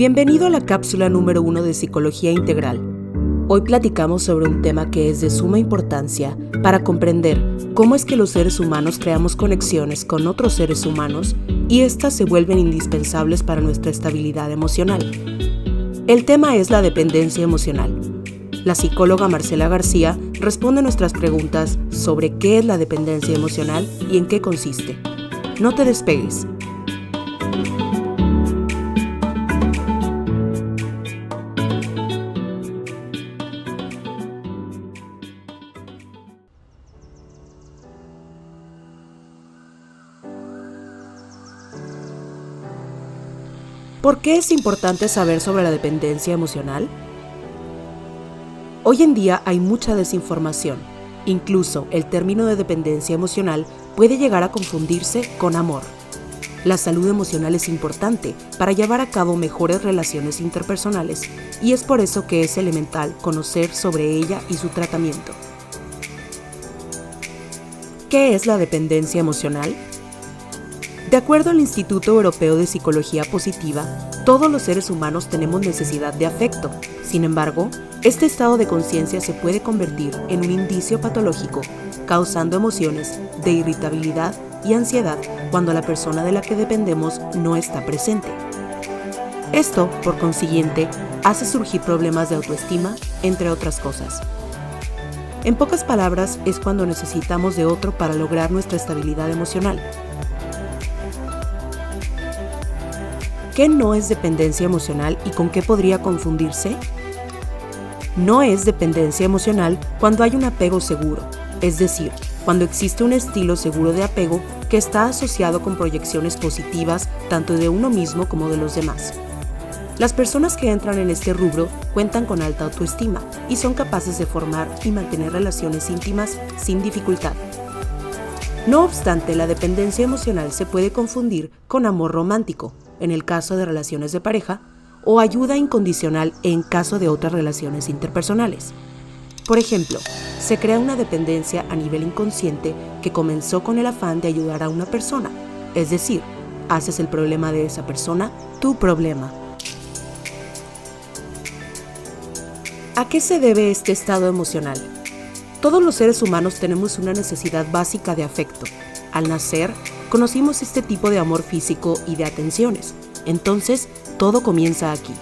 Bienvenido a la cápsula número uno de Psicología Integral. Hoy platicamos sobre un tema que es de suma importancia para comprender cómo es que los seres humanos creamos conexiones con otros seres humanos y éstas se vuelven indispensables para nuestra estabilidad emocional. El tema es la dependencia emocional. La psicóloga Marcela García responde nuestras preguntas sobre qué es la dependencia emocional y en qué consiste. No te despegues. ¿Por qué es importante saber sobre la dependencia emocional? Hoy en día hay mucha desinformación. Incluso el término de dependencia emocional puede llegar a confundirse con amor. La salud emocional es importante para llevar a cabo mejores relaciones interpersonales y es por eso que es elemental conocer sobre ella y su tratamiento. ¿Qué es la dependencia emocional? De acuerdo al Instituto Europeo de Psicología Positiva, todos los seres humanos tenemos necesidad de afecto. Sin embargo, este estado de conciencia se puede convertir en un indicio patológico, causando emociones de irritabilidad y ansiedad cuando la persona de la que dependemos no está presente. Esto, por consiguiente, hace surgir problemas de autoestima, entre otras cosas. En pocas palabras, es cuando necesitamos de otro para lograr nuestra estabilidad emocional. ¿Qué no es dependencia emocional y con qué podría confundirse? No es dependencia emocional cuando hay un apego seguro, es decir, cuando existe un estilo seguro de apego que está asociado con proyecciones positivas tanto de uno mismo como de los demás. Las personas que entran en este rubro cuentan con alta autoestima y son capaces de formar y mantener relaciones íntimas sin dificultad. No obstante, la dependencia emocional se puede confundir con amor romántico, en el caso de relaciones de pareja, o ayuda incondicional en caso de otras relaciones interpersonales. Por ejemplo, se crea una dependencia a nivel inconsciente que comenzó con el afán de ayudar a una persona, es decir, haces el problema de esa persona tu problema. ¿A qué se debe este estado emocional? Todos los seres humanos tenemos una necesidad básica de afecto. Al nacer, conocimos este tipo de amor físico y de atenciones. Entonces, todo comienza aquí.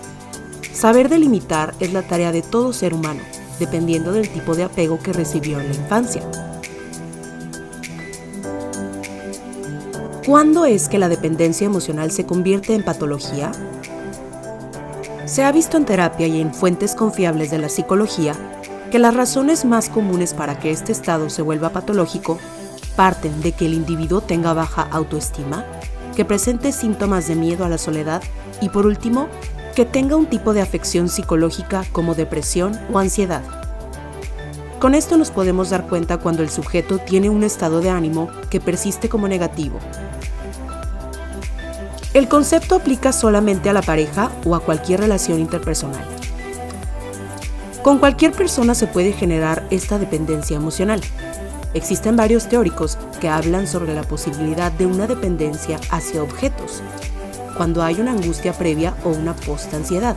Saber delimitar es la tarea de todo ser humano, dependiendo del tipo de apego que recibió en la infancia. ¿Cuándo es que la dependencia emocional se convierte en patología? Se ha visto en terapia y en fuentes confiables de la psicología que las razones más comunes para que este estado se vuelva patológico parten de que el individuo tenga baja autoestima, que presente síntomas de miedo a la soledad y por último, que tenga un tipo de afección psicológica como depresión o ansiedad. Con esto nos podemos dar cuenta cuando el sujeto tiene un estado de ánimo que persiste como negativo. El concepto aplica solamente a la pareja o a cualquier relación interpersonal. Con cualquier persona se puede generar esta dependencia emocional. Existen varios teóricos que hablan sobre la posibilidad de una dependencia hacia objetos, cuando hay una angustia previa o una post-ansiedad.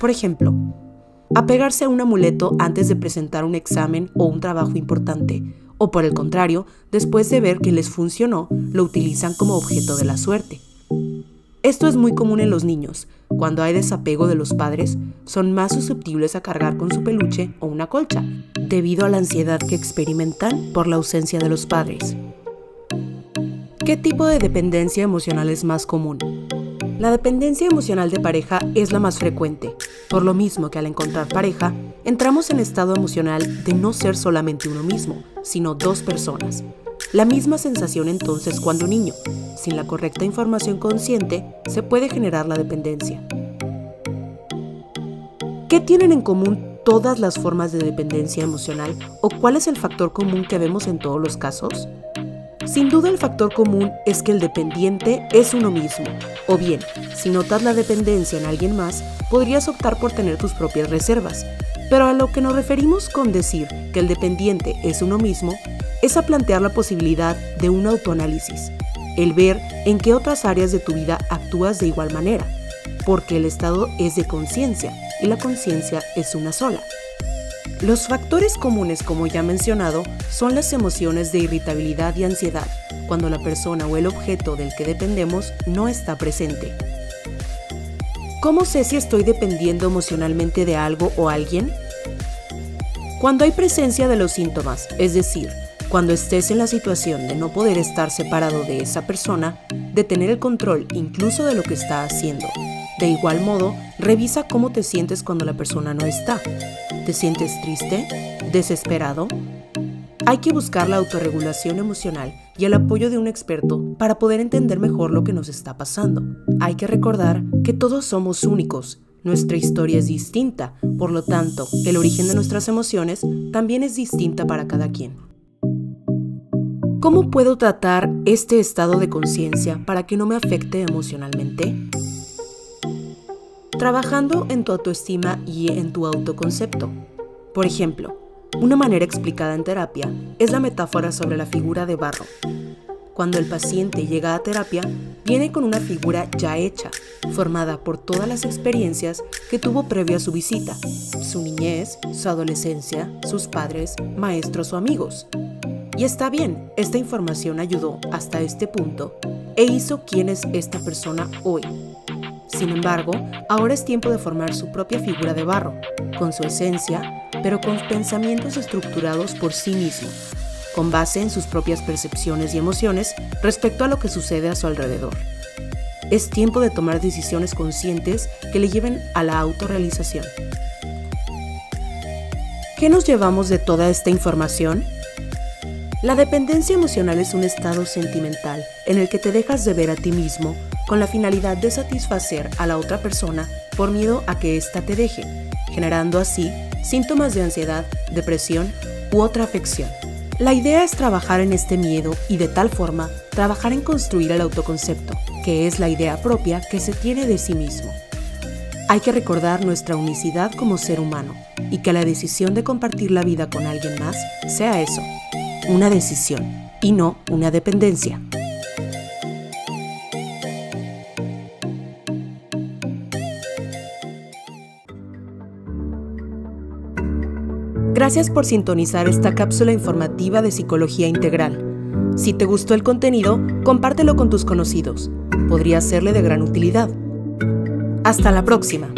Por ejemplo, apegarse a un amuleto antes de presentar un examen o un trabajo importante, o por el contrario, después de ver que les funcionó, lo utilizan como objeto de la suerte. Esto es muy común en los niños. Cuando hay desapego de los padres, son más susceptibles a cargar con su peluche o una colcha, debido a la ansiedad que experimentan por la ausencia de los padres. ¿Qué tipo de dependencia emocional es más común? La dependencia emocional de pareja es la más frecuente, por lo mismo que al encontrar pareja, entramos en estado emocional de no ser solamente uno mismo, sino dos personas, la misma sensación entonces cuando niño, sin la correcta información consciente, se puede generar la dependencia. ¿Qué tienen en común todas las formas de dependencia emocional o cuál es el factor común que vemos en todos los casos? Sin duda el factor común es que el dependiente es uno mismo, o bien, si notas la dependencia en alguien más, podrías optar por tener tus propias reservas. Pero a lo que nos referimos con decir que el dependiente es uno mismo, es a plantear la posibilidad de un autoanálisis, el ver en qué otras áreas de tu vida actúas de igual manera. porque el estado es de conciencia y la conciencia es una sola. Los factores comunes, como ya mencionado, son las emociones de irritabilidad y ansiedad, cuando la persona o el objeto del que dependemos no está presente. ¿Cómo sé si estoy dependiendo emocionalmente de algo o alguien? Cuando hay presencia de los síntomas, es decir, cuando estés en la situación de no poder estar separado de esa persona, de tener el control incluso de lo que está haciendo. De igual modo, revisa cómo te sientes cuando la persona no está. ¿Te sientes triste? ¿Desesperado? Hay que buscar la autorregulación emocional y el apoyo de un experto para poder entender mejor lo que nos está pasando. Hay que recordar que todos somos únicos. Nuestra historia es distinta, por lo tanto, el origen de nuestras emociones también es distinta para cada quien. ¿Cómo puedo tratar este estado de conciencia para que no me afecte emocionalmente? Trabajando en tu autoestima y en tu autoconcepto. Por ejemplo, una manera explicada en terapia es la metáfora sobre la figura de barro. Cuando el paciente llega a terapia, viene con una figura ya hecha, formada por todas las experiencias que tuvo previo a su visita, su niñez, su adolescencia, sus padres, maestros o amigos. Y está bien, esta información ayudó hasta este punto e hizo quién es esta persona hoy, sin embargo, ahora es tiempo de formar su propia figura de barro, con su esencia, pero con pensamientos estructurados por sí mismo, con base en sus propias percepciones y emociones respecto a lo que sucede a su alrededor. Es tiempo de tomar decisiones conscientes que le lleven a la autorrealización. ¿Qué nos llevamos de toda esta información? La dependencia emocional es un estado sentimental en el que te dejas de ver a ti mismo con la finalidad de satisfacer a la otra persona por miedo a que ésta te deje, generando así síntomas de ansiedad, depresión u otra afección. La idea es trabajar en este miedo y de tal forma trabajar en construir el autoconcepto, que es la idea propia que se tiene de sí mismo. Hay que recordar nuestra unicidad como ser humano y que la decisión de compartir la vida con alguien más sea eso, una decisión y no una dependencia. Gracias por sintonizar esta cápsula informativa de Psicología Integral. Si te gustó el contenido, compártelo con tus conocidos. Podría serle de gran utilidad. Hasta la próxima.